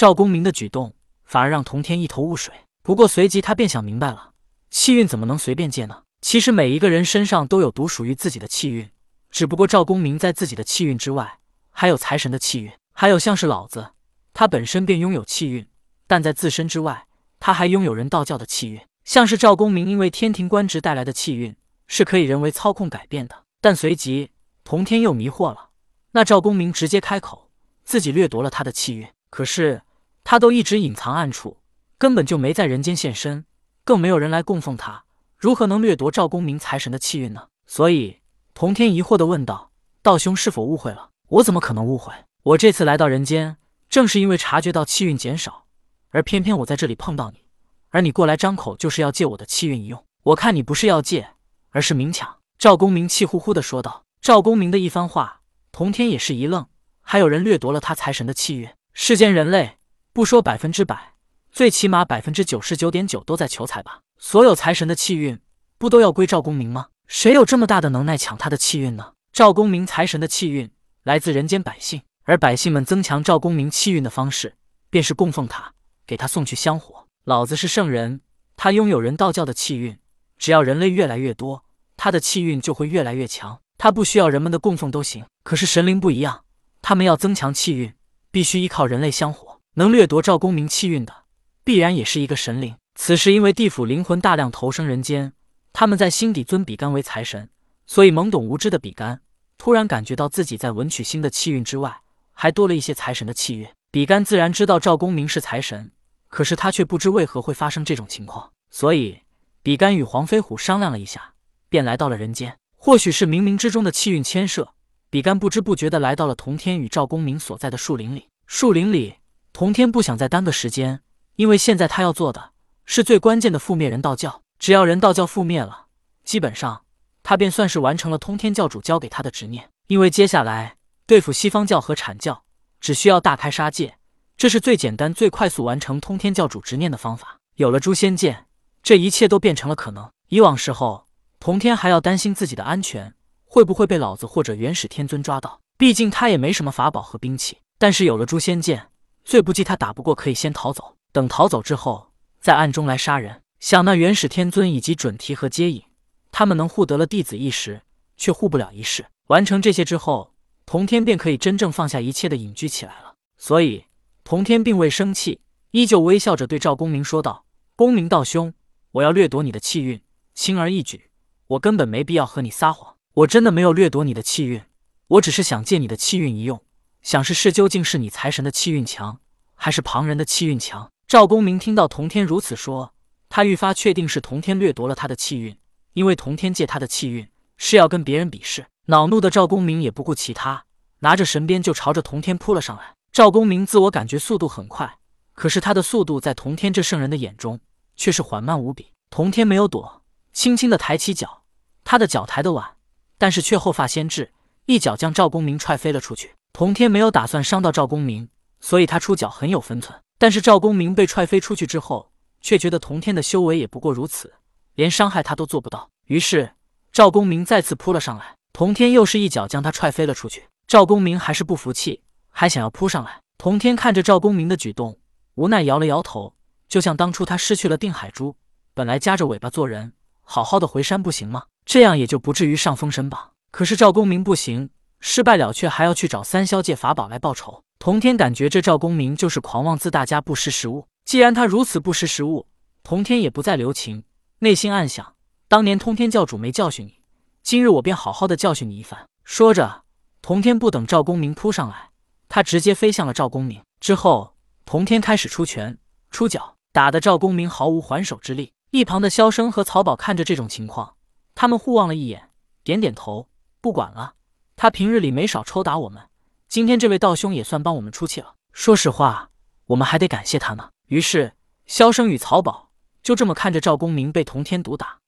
赵公明的举动反而让童天一头雾水。不过随即他便想明白了，气运怎么能随便借呢？其实每一个人身上都有独属于自己的气运，只不过赵公明在自己的气运之外，还有财神的气运，还有像是老子，他本身便拥有气运，但在自身之外，他还拥有人道教的气运。像是赵公明因为天庭官职带来的气运，是可以人为操控改变的。但随即童天又迷惑了，那赵公明直接开口，自己掠夺了他的气运，可是他都一直隐藏暗处，根本就没在人间现身，更没有人来供奉他。如何能掠夺赵公明财神的气运呢？所以，童天疑惑的问道：“道兄是否误会了？我怎么可能误会？我这次来到人间，正是因为察觉到气运减少，而偏偏我在这里碰到你，而你过来张口就是要借我的气运一用。我看你不是要借，而是明抢。”赵公明气呼呼的说道。赵公明的一番话，童天也是一愣。还有人掠夺了他财神的气运？世间人类，不说百分之百，最起码百分之九十九点九都在求财吧。所有财神的气运不都要归赵公明吗？谁有这么大的能耐抢他的气运呢？赵公明财神的气运来自人间百姓，而百姓们增强赵公明气运的方式便是供奉他，给他送去香火。老子是圣人，他拥有人道教的气运，只要人类越来越多，他的气运就会越来越强。他不需要人们的供奉都行。可是神灵不一样，他们要增强气运，必须依靠人类香火。能掠夺赵公明气运的，必然也是一个神灵。此时，因为地府灵魂大量投生人间，他们在心底尊比干为财神，所以懵懂无知的比干突然感觉到自己在文曲星的气运之外，还多了一些财神的气运。比干自然知道赵公明是财神，可是他却不知为何会发生这种情况，所以比干与黄飞虎商量了一下，便来到了人间。或许是冥冥之中的气运牵涉，比干不知不觉的来到了童天与赵公明所在的树林里。树林里，童天不想再耽搁时间，因为现在他要做的。是最关键的覆灭人道教，只要人道教覆灭了，基本上他便算是完成了通天教主交给他的执念。因为接下来对付西方教和阐教，只需要大开杀戒，这是最简单、最快速完成通天教主执念的方法。有了诛仙剑，这一切都变成了可能。以往时候，童天还要担心自己的安全会不会被老子或者元始天尊抓到，毕竟他也没什么法宝和兵器。但是有了诛仙剑，最不济他打不过，可以先逃走。等逃走之后。在暗中来杀人，想那元始天尊以及准提和接引，他们能护得了弟子一时，却护不了一世。完成这些之后，童天便可以真正放下一切的隐居起来了。所以，童天并未生气，依旧微笑着对赵公明说道：“公明道兄，我要掠夺你的气运，轻而易举。我根本没必要和你撒谎，我真的没有掠夺你的气运，我只是想借你的气运一用，想试试究竟是你财神的气运强，还是旁人的气运强。”赵公明听到童天如此说，他愈发确定是童天掠夺了他的气运，因为童天借他的气运是要跟别人比试。恼怒的赵公明也不顾其他，拿着神鞭就朝着童天扑了上来。赵公明自我感觉速度很快，可是他的速度在童天这圣人的眼中却是缓慢无比。童天没有躲，轻轻的抬起脚，他的脚抬得晚，但是却后发先至，一脚将赵公明踹飞了出去。童天没有打算伤到赵公明，所以他出脚很有分寸。但是赵公明被踹飞出去之后，却觉得童天的修为也不过如此，连伤害他都做不到。于是赵公明再次扑了上来，童天又是一脚将他踹飞了出去。赵公明还是不服气，还想要扑上来。童天看着赵公明的举动，无奈摇了摇头，就像当初他失去了定海珠，本来夹着尾巴做人，好好的回山不行吗？这样也就不至于上封神榜。可是赵公明不行，失败了却还要去找三霄界法宝来报仇。童天感觉这赵公明就是狂妄自大加不识时务。既然他如此不识时务，童天也不再留情，内心暗想：当年通天教主没教训你，今日我便好好的教训你一番。说着，童天不等赵公明扑上来，他直接飞向了赵公明。之后，童天开始出拳出脚，打得赵公明毫无还手之力。一旁的萧生和曹宝看着这种情况，他们互望了一眼，点点头，不管了。他平日里没少抽打我们。今天这位道兄也算帮我们出气了。说实话，我们还得感谢他呢。于是，萧生与曹宝就这么看着赵公明被同天毒打，